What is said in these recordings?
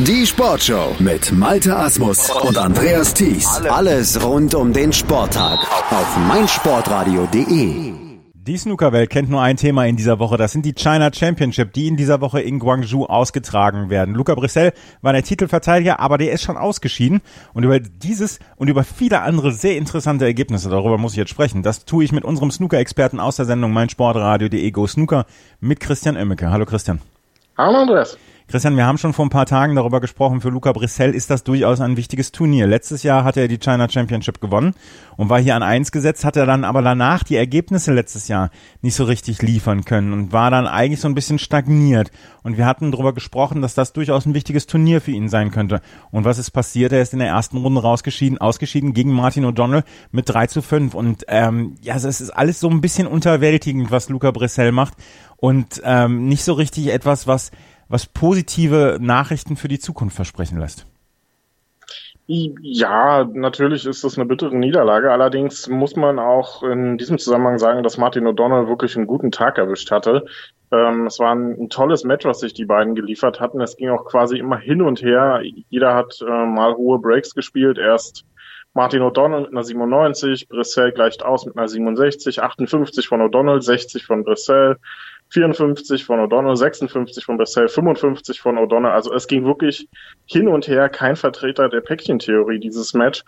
Die Sportshow mit Malte Asmus und Andreas Thies. Alles rund um den Sporttag auf meinsportradio.de. Die Snookerwelt kennt nur ein Thema in dieser Woche. Das sind die China Championship, die in dieser Woche in Guangzhou ausgetragen werden. Luca Brissell war der Titelverteidiger, aber der ist schon ausgeschieden. Und über dieses und über viele andere sehr interessante Ergebnisse, darüber muss ich jetzt sprechen. Das tue ich mit unserem Snooker-Experten aus der Sendung meinsportradio.de Go Snooker mit Christian Oemmeke. Hallo Christian. Hallo Andreas. Christian, wir haben schon vor ein paar Tagen darüber gesprochen, für Luca Brissell ist das durchaus ein wichtiges Turnier. Letztes Jahr hat er die China Championship gewonnen und war hier an eins gesetzt, hat er dann aber danach die Ergebnisse letztes Jahr nicht so richtig liefern können und war dann eigentlich so ein bisschen stagniert. Und wir hatten darüber gesprochen, dass das durchaus ein wichtiges Turnier für ihn sein könnte. Und was ist passiert? Er ist in der ersten Runde rausgeschieden, ausgeschieden gegen Martin O'Donnell mit 3 zu 5. Und ähm, ja, es ist alles so ein bisschen unterwältigend, was Luca Brissell macht und ähm, nicht so richtig etwas, was was positive Nachrichten für die Zukunft versprechen lässt. Ja, natürlich ist das eine bittere Niederlage. Allerdings muss man auch in diesem Zusammenhang sagen, dass Martin O'Donnell wirklich einen guten Tag erwischt hatte. Ähm, es war ein, ein, tolles Match, was sich die beiden geliefert hatten. Es ging auch quasi immer hin und her. Jeder hat äh, mal hohe Breaks gespielt. Erst Martin O'Donnell mit einer 97, Brissell gleicht aus mit einer 67, 58 von O'Donnell, 60 von Brissell. 54 von O'Donnell, 56 von Bessel, 55 von O'Donnell. Also es ging wirklich hin und her, kein Vertreter der Päckchentheorie dieses Match.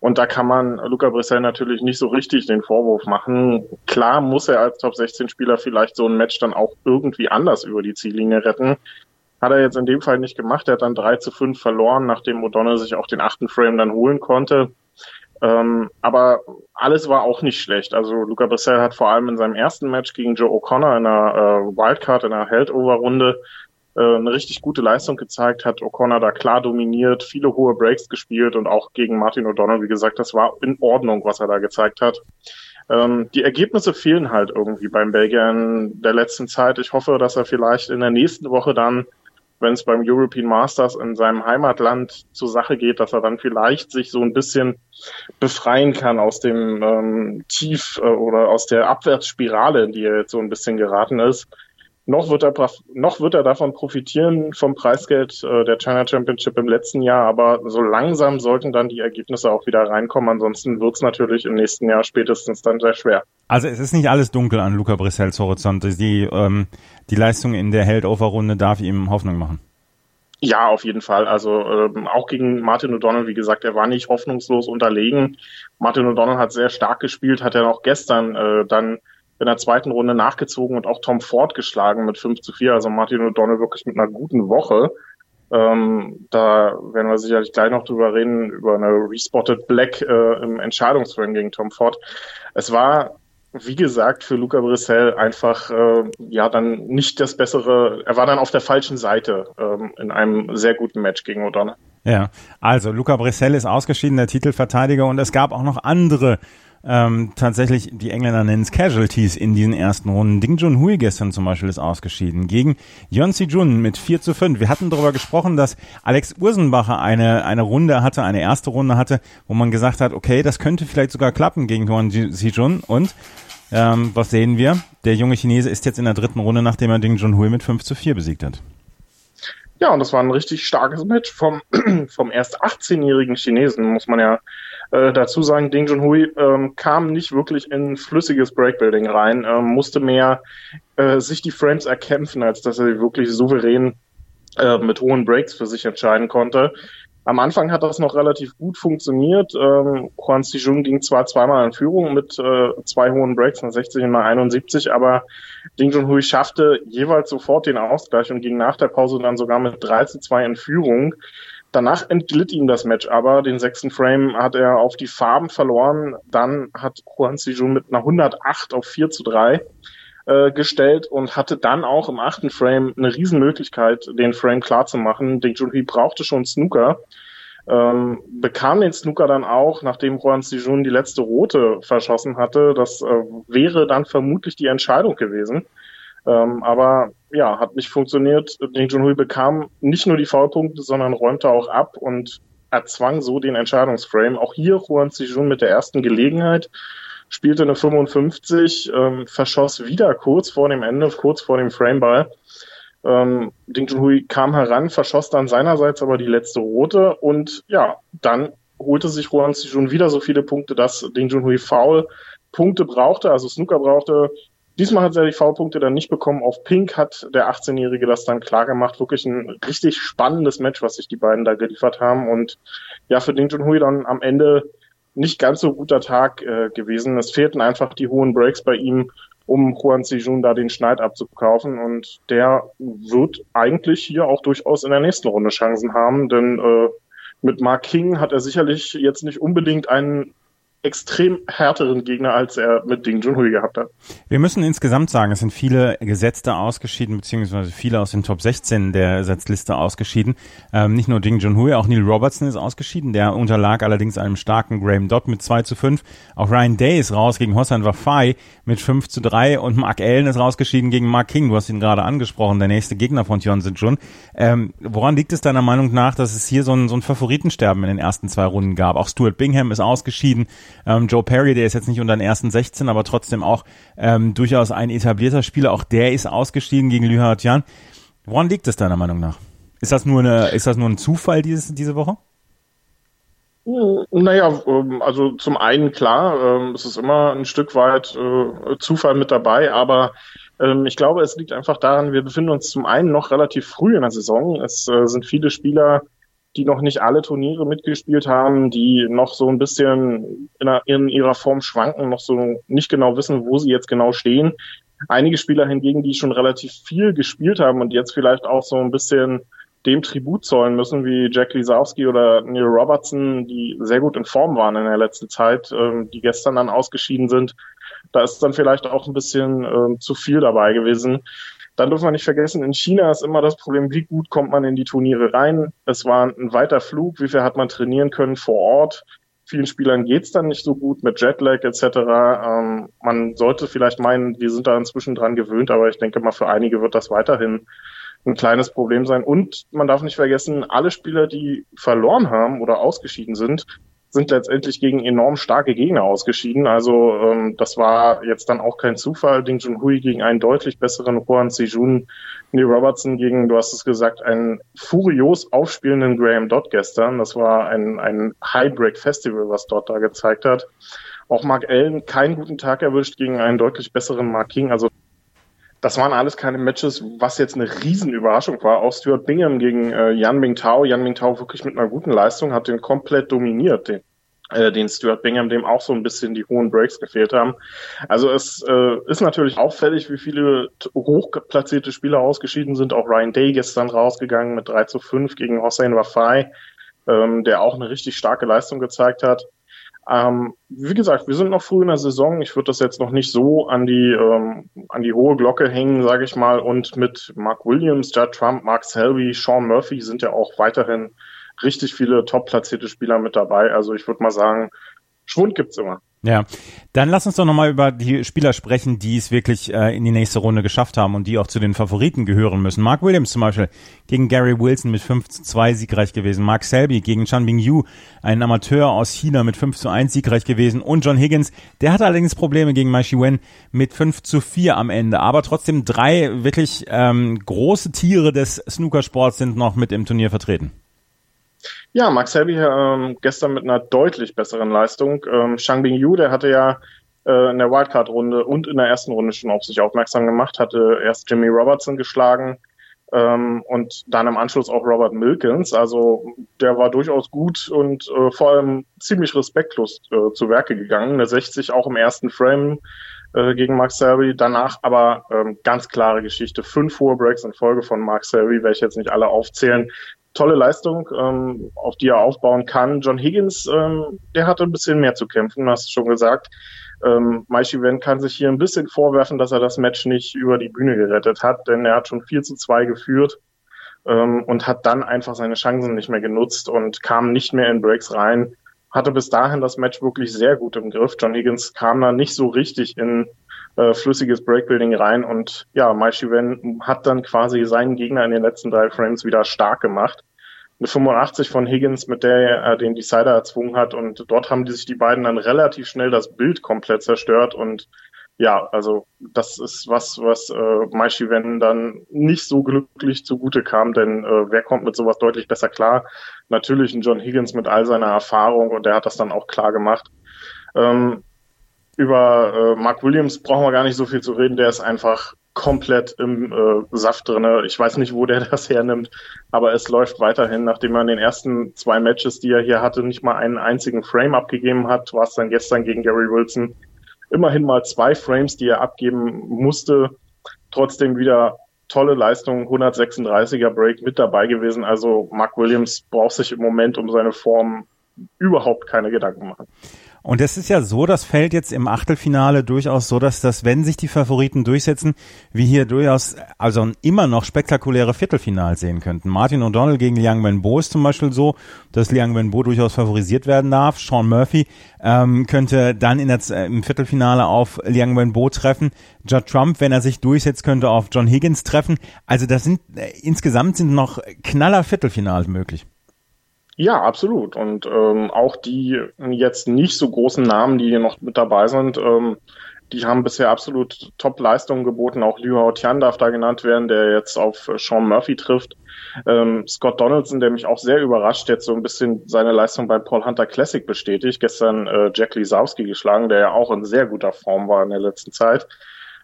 Und da kann man Luca Brissell natürlich nicht so richtig den Vorwurf machen. Klar muss er als Top 16 Spieler vielleicht so ein Match dann auch irgendwie anders über die Ziellinie retten. Hat er jetzt in dem Fall nicht gemacht. Er hat dann 3 zu 5 verloren, nachdem O'Donnell sich auch den achten Frame dann holen konnte. Ähm, aber alles war auch nicht schlecht. Also Luca Brissell hat vor allem in seinem ersten Match gegen Joe O'Connor in einer äh, Wildcard, in einer Held-Over-Runde äh, eine richtig gute Leistung gezeigt, hat O'Connor da klar dominiert, viele hohe Breaks gespielt und auch gegen Martin O'Donnell, wie gesagt, das war in Ordnung, was er da gezeigt hat. Ähm, die Ergebnisse fehlen halt irgendwie beim Belgier in der letzten Zeit. Ich hoffe, dass er vielleicht in der nächsten Woche dann wenn es beim European Masters in seinem Heimatland zur Sache geht, dass er dann vielleicht sich so ein bisschen befreien kann aus dem ähm, Tief äh, oder aus der Abwärtsspirale, in die er jetzt so ein bisschen geraten ist noch wird er noch wird er davon profitieren vom Preisgeld äh, der China Championship im letzten Jahr, aber so langsam sollten dann die Ergebnisse auch wieder reinkommen. Ansonsten wird es natürlich im nächsten Jahr spätestens dann sehr schwer. Also es ist nicht alles dunkel an Luca Brissells Horizont. Die ähm, die Leistung in der Held-Over-Runde darf ihm Hoffnung machen. Ja, auf jeden Fall. Also ähm, auch gegen Martin O'Donnell, wie gesagt, er war nicht hoffnungslos unterlegen. Martin O'Donnell hat sehr stark gespielt, hat er auch gestern äh, dann in der zweiten Runde nachgezogen und auch Tom Ford geschlagen mit 5 zu 4. Also Martin O'Donnell wirklich mit einer guten Woche. Ähm, da werden wir sicherlich gleich noch drüber reden, über eine Respotted Black äh, im Entscheidungsframe gegen Tom Ford. Es war, wie gesagt, für Luca Brissell einfach äh, ja dann nicht das bessere, er war dann auf der falschen Seite ähm, in einem sehr guten Match gegen O'Donnell. Ja, also Luca Brissell ist ausgeschieden, der Titelverteidiger und es gab auch noch andere ähm, tatsächlich, die Engländer nennen es Casualties in diesen ersten Runden. Ding Junhui gestern zum Beispiel ist ausgeschieden gegen Yonsi Jun mit 4 zu 5. Wir hatten darüber gesprochen, dass Alex Ursenbacher eine, eine Runde hatte, eine erste Runde hatte, wo man gesagt hat, okay, das könnte vielleicht sogar klappen gegen Yonsi Jun und ähm, was sehen wir? Der junge Chinese ist jetzt in der dritten Runde, nachdem er Ding Junhui mit 5 zu 4 besiegt hat. Ja, und das war ein richtig starkes Match vom, vom erst 18-jährigen Chinesen, muss man ja äh, dazu sagen, Ding Junhui ähm, kam nicht wirklich in flüssiges Breakbuilding rein, ähm, musste mehr äh, sich die Frames erkämpfen, als dass er wirklich souverän äh, mit hohen Breaks für sich entscheiden konnte. Am Anfang hat das noch relativ gut funktioniert. Ähm, Juan Sijun ging zwar zweimal in Führung mit äh, zwei hohen Breaks, eine 60 und eine 71, aber Ding Junhui schaffte jeweils sofort den Ausgleich und ging nach der Pause dann sogar mit 3 zu 2 in Führung. Danach entglitt ihm das Match aber. Den sechsten Frame hat er auf die Farben verloren. Dann hat Juan Sijun mit einer 108 auf 4 zu 3 äh, gestellt und hatte dann auch im achten Frame eine Riesenmöglichkeit, den Frame klar zu. Ding Junhui brauchte schon Snooker. Ähm, bekam den Snooker dann auch, nachdem Juan Sijun die letzte rote verschossen hatte. Das äh, wäre dann vermutlich die Entscheidung gewesen. Ähm, aber ja, hat nicht funktioniert. Ding Junhui bekam nicht nur die Foulpunkte, sondern räumte auch ab und erzwang so den Entscheidungsframe. Auch hier Juan Sijun mit der ersten Gelegenheit spielte eine 55, ähm, verschoss wieder kurz vor dem Ende, kurz vor dem Frameball. Ähm, Ding Junhui kam heran, verschoss dann seinerseits aber die letzte rote und ja, dann holte sich Juan schon wieder so viele Punkte, dass Ding Junhui faul Punkte brauchte, also Snooker brauchte. Diesmal hat er die Foulpunkte dann nicht bekommen. Auf Pink hat der 18-Jährige das dann klar gemacht. Wirklich ein richtig spannendes Match, was sich die beiden da geliefert haben. Und ja, für Ding Junhui dann am Ende nicht ganz so guter Tag äh, gewesen. Es fehlten einfach die hohen Breaks bei ihm, um Juan Sijun da den Schneid abzukaufen. Und der wird eigentlich hier auch durchaus in der nächsten Runde Chancen haben, denn äh, mit Mark King hat er sicherlich jetzt nicht unbedingt einen extrem härteren Gegner, als er mit Ding Junhui gehabt hat. Wir müssen insgesamt sagen, es sind viele Gesetzte ausgeschieden, beziehungsweise viele aus den Top 16 der Setzliste ausgeschieden. Ähm, nicht nur Ding Junhui, auch Neil Robertson ist ausgeschieden. Der unterlag allerdings einem starken Graham Dodd mit 2 zu 5. Auch Ryan Day ist raus gegen Hossan Wafai mit 5 zu 3 und Mark Allen ist rausgeschieden gegen Mark King. Du hast ihn gerade angesprochen, der nächste Gegner von Tion Jun. Ähm, woran liegt es deiner Meinung nach, dass es hier so ein, so ein Favoritensterben in den ersten zwei Runden gab? Auch Stuart Bingham ist ausgeschieden. Ähm, Joe Perry, der ist jetzt nicht unter den ersten 16, aber trotzdem auch ähm, durchaus ein etablierter Spieler. Auch der ist ausgestiegen gegen Lü Hatian. Woran liegt es deiner Meinung nach? Ist das nur eine, ist das nur ein Zufall dieses, diese Woche? Naja, ähm, also zum einen klar, ähm, es ist immer ein Stück weit äh, Zufall mit dabei, aber ähm, ich glaube, es liegt einfach daran, wir befinden uns zum einen noch relativ früh in der Saison. Es äh, sind viele Spieler die noch nicht alle Turniere mitgespielt haben, die noch so ein bisschen in, in ihrer Form schwanken, noch so nicht genau wissen, wo sie jetzt genau stehen. Einige Spieler hingegen, die schon relativ viel gespielt haben und jetzt vielleicht auch so ein bisschen dem Tribut zollen müssen, wie Jack Lisowski oder Neil Robertson, die sehr gut in Form waren in der letzten Zeit, ähm, die gestern dann ausgeschieden sind. Da ist dann vielleicht auch ein bisschen ähm, zu viel dabei gewesen. Dann dürfen wir nicht vergessen, in China ist immer das Problem, wie gut kommt man in die Turniere rein. Es war ein weiter Flug, wie viel hat man trainieren können vor Ort. Vielen Spielern geht's dann nicht so gut mit Jetlag etc. Ähm, man sollte vielleicht meinen, wir sind da inzwischen dran gewöhnt, aber ich denke mal, für einige wird das weiterhin ein kleines Problem sein. Und man darf nicht vergessen, alle Spieler, die verloren haben oder ausgeschieden sind, sind letztendlich gegen enorm starke Gegner ausgeschieden. Also ähm, das war jetzt dann auch kein Zufall. Ding Junhui gegen einen deutlich besseren Juan Sijun, Neil Robertson gegen, du hast es gesagt, einen furios aufspielenden Graham Dodd gestern. Das war ein, ein High-Break-Festival, was dort da gezeigt hat. Auch Mark Allen keinen guten Tag erwischt gegen einen deutlich besseren Mark King. Also das waren alles keine Matches, was jetzt eine Riesenüberraschung war. Auch Stuart Bingham gegen äh, Yan Mingtao. Yan Mingtao wirklich mit einer guten Leistung hat den komplett dominiert, den, äh, den Stuart Bingham, dem auch so ein bisschen die hohen Breaks gefehlt haben. Also es äh, ist natürlich auffällig, wie viele hochplatzierte Spieler ausgeschieden sind. Auch Ryan Day gestern rausgegangen mit 3 zu 5 gegen Hossein Wafai, ähm, der auch eine richtig starke Leistung gezeigt hat. Ähm, wie gesagt, wir sind noch früh in der Saison. Ich würde das jetzt noch nicht so an die ähm, an die hohe Glocke hängen, sage ich mal. Und mit Mark Williams, Judd Trump, Mark Selby, Sean Murphy sind ja auch weiterhin richtig viele top platzierte Spieler mit dabei. Also ich würde mal sagen, Schwund gibt's immer. Ja, dann lass uns doch nochmal über die Spieler sprechen, die es wirklich äh, in die nächste Runde geschafft haben und die auch zu den Favoriten gehören müssen. Mark Williams zum Beispiel gegen Gary Wilson mit 5 zu 2 siegreich gewesen. Mark Selby gegen Chan Bing Yu, ein Amateur aus China mit 5 zu 1 siegreich gewesen. Und John Higgins, der hatte allerdings Probleme gegen Mai Shi Wen mit 5 zu 4 am Ende. Aber trotzdem drei wirklich ähm, große Tiere des Snookersports sind noch mit im Turnier vertreten. Ja, Max Helby ähm, gestern mit einer deutlich besseren Leistung. Ähm, Shang Bing Yu, der hatte ja äh, in der Wildcard-Runde und in der ersten Runde schon auf sich aufmerksam gemacht, hatte erst Jimmy Robertson geschlagen ähm, und dann im Anschluss auch Robert Milkins. Also der war durchaus gut und äh, vor allem ziemlich respektlos äh, zu Werke gegangen. Eine 60 auch im ersten Frame äh, gegen Mark Selby. Danach aber ähm, ganz klare Geschichte. Fünf hohe Breaks in Folge von Mark Selby, werde ich jetzt nicht alle aufzählen tolle Leistung, ähm, auf die er aufbauen kann. John Higgins, ähm, der hatte ein bisschen mehr zu kämpfen, hast du schon gesagt. Ähm, Maishi Wen kann sich hier ein bisschen vorwerfen, dass er das Match nicht über die Bühne gerettet hat, denn er hat schon 4 zu 2 geführt ähm, und hat dann einfach seine Chancen nicht mehr genutzt und kam nicht mehr in Breaks rein. Hatte bis dahin das Match wirklich sehr gut im Griff. John Higgins kam da nicht so richtig in äh, flüssiges Breakbuilding rein und ja, Mai Shiwen hat dann quasi seinen Gegner in den letzten drei Frames wieder stark gemacht. Eine 85 von Higgins, mit der er den Decider erzwungen hat und dort haben die sich die beiden dann relativ schnell das Bild komplett zerstört und ja, also das ist was, was äh, Maishi Wen dann nicht so glücklich zugute kam, denn äh, wer kommt mit sowas deutlich besser klar? Natürlich ein John Higgins mit all seiner Erfahrung und der hat das dann auch klar gemacht. Ähm, über äh, Mark Williams brauchen wir gar nicht so viel zu reden, der ist einfach komplett im äh, Saft drinne. Ich weiß nicht, wo der das hernimmt, aber es läuft weiterhin, nachdem er in den ersten zwei Matches, die er hier hatte, nicht mal einen einzigen Frame abgegeben hat, war es dann gestern gegen Gary Wilson immerhin mal zwei Frames, die er abgeben musste. Trotzdem wieder tolle Leistung, 136er Break mit dabei gewesen. Also Mark Williams braucht sich im Moment um seine Form überhaupt keine Gedanken machen. Und es ist ja so, das fällt jetzt im Achtelfinale durchaus so, dass das, wenn sich die Favoriten durchsetzen, wir hier durchaus also immer noch spektakuläre Viertelfinals sehen könnten. Martin O'Donnell gegen Liang Wenbo ist zum Beispiel so, dass Liang Wenbo durchaus favorisiert werden darf. Sean Murphy ähm, könnte dann in der, im Viertelfinale auf Liang Wenbo treffen. Judd Trump, wenn er sich durchsetzt, könnte auf John Higgins treffen. Also das sind äh, insgesamt sind noch knaller Viertelfinals möglich. Ja, absolut. Und ähm, auch die jetzt nicht so großen Namen, die hier noch mit dabei sind, ähm, die haben bisher absolut Top-Leistungen geboten. Auch Liu Hao Tian darf da genannt werden, der jetzt auf Sean Murphy trifft. Ähm, Scott Donaldson, der mich auch sehr überrascht, jetzt so ein bisschen seine Leistung bei Paul Hunter Classic bestätigt. Gestern äh, Jack Lisowski geschlagen, der ja auch in sehr guter Form war in der letzten Zeit.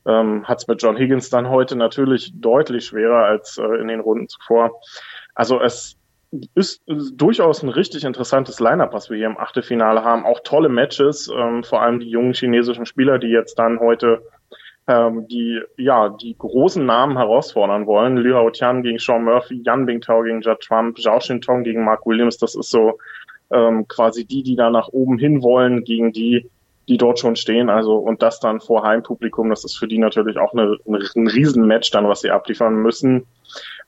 Ähm, Hat es mit John Higgins dann heute natürlich deutlich schwerer als äh, in den Runden zuvor. Also es ist, durchaus ein richtig interessantes Lineup, was wir hier im Achtelfinale haben. Auch tolle Matches, ähm, vor allem die jungen chinesischen Spieler, die jetzt dann heute ähm, die ja die großen Namen herausfordern wollen. Liu Hao Tian gegen Sean Murphy, Yan Bingtao gegen Judd Trump, Zhao Xintong gegen Mark Williams. Das ist so ähm, quasi die, die da nach oben hin wollen, gegen die, die dort schon stehen. Also und das dann vor Heimpublikum, das ist für die natürlich auch eine, ein Riesenmatch dann, was sie abliefern müssen.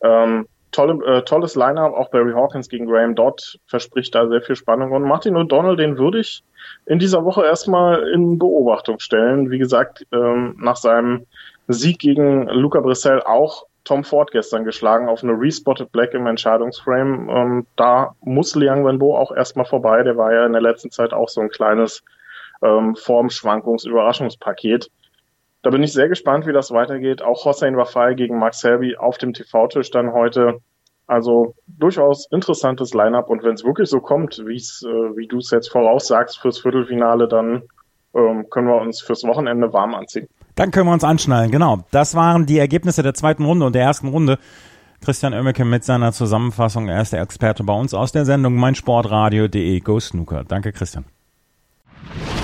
Ähm, tolle, äh, tolles Line-up, auch Barry Hawkins gegen Graham Dodd verspricht da sehr viel Spannung. Und Martin O'Donnell, den würde ich in dieser Woche erstmal in Beobachtung stellen. Wie gesagt, ähm, nach seinem Sieg gegen Luca Brissell auch Tom Ford gestern geschlagen auf eine Respotted Black im Entscheidungsframe. Ähm, da muss Liang Wenbo auch erstmal vorbei. Der war ja in der letzten Zeit auch so ein kleines ähm, Formschwankungs-Überraschungspaket. Da bin ich sehr gespannt, wie das weitergeht. Auch Hossein Wafai gegen Max Selby auf dem TV-Tisch dann heute. Also durchaus interessantes Line-up und wenn es wirklich so kommt, äh, wie du es jetzt voraussagst fürs Viertelfinale, dann ähm, können wir uns fürs Wochenende warm anziehen. Dann können wir uns anschnallen, genau. Das waren die Ergebnisse der zweiten Runde und der ersten Runde. Christian Oemmeke mit seiner Zusammenfassung. Er ist der Experte bei uns aus der Sendung meinsportradio.de Go Snooker. Danke, Christian.